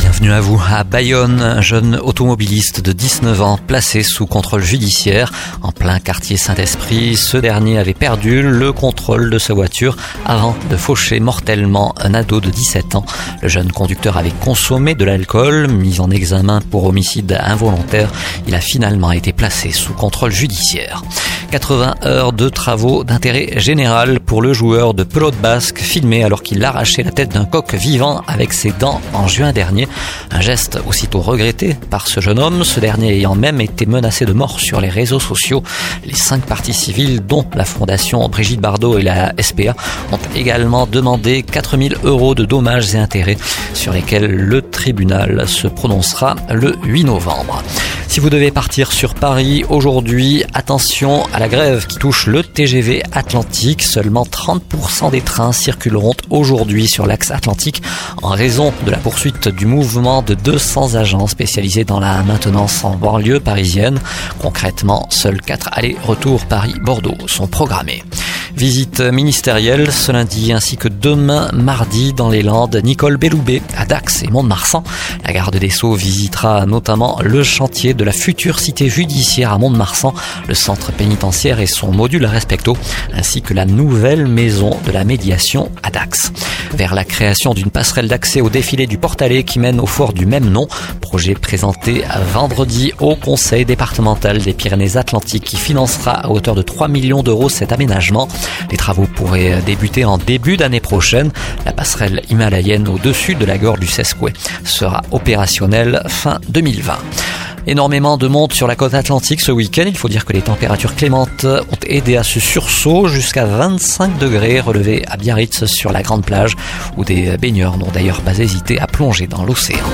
Bienvenue à vous. À Bayonne, un jeune automobiliste de 19 ans placé sous contrôle judiciaire en plein quartier Saint-Esprit. Ce dernier avait perdu le contrôle de sa voiture avant de faucher mortellement un ado de 17 ans. Le jeune conducteur avait consommé de l'alcool, mis en examen pour homicide involontaire. Il a finalement été placé sous contrôle judiciaire. 80 heures de travaux d'intérêt général pour le joueur de pelote basque filmé alors qu'il arrachait la tête d'un coq vivant avec ses dents en juin dernier. Un geste aussitôt regretté par ce jeune homme, ce dernier ayant même été menacé de mort sur les réseaux sociaux. Les cinq parties civiles, dont la Fondation Brigitte Bardot et la SPA, ont également demandé 4000 euros de dommages et intérêts sur lesquels le tribunal se prononcera le 8 novembre. Si vous devez partir sur Paris aujourd'hui, attention à la grève qui touche le TGV Atlantique. Seulement 30% des trains circuleront aujourd'hui sur l'axe Atlantique en raison de la poursuite du mouvement de 200 agents spécialisés dans la maintenance en banlieue parisienne. Concrètement, seuls 4 allers-retours Paris-Bordeaux sont programmés. Visite ministérielle ce lundi ainsi que demain mardi dans les Landes. Nicole Belloubet à Dax et Mont-de-Marsan. La garde des Sceaux visitera notamment le chantier de la future cité judiciaire à Mont-de-Marsan, le centre pénitentiaire et son module respecto, ainsi que la nouvelle maison de la médiation à Dax. Vers la création d'une passerelle d'accès au défilé du Portalet qui mène au fort du même nom, projet présenté vendredi au conseil départemental des Pyrénées-Atlantiques qui financera à hauteur de 3 millions d'euros cet aménagement. Les travaux pourraient débuter en début d'année prochaine. La passerelle himalayenne au-dessus de la gorge du Sesquay sera opérationnelle fin 2020. Énormément de monde sur la côte atlantique ce week-end. Il faut dire que les températures clémentes ont aidé à ce sursaut jusqu'à 25 degrés relevés à Biarritz sur la grande plage où des baigneurs n'ont d'ailleurs pas hésité à plonger dans l'océan.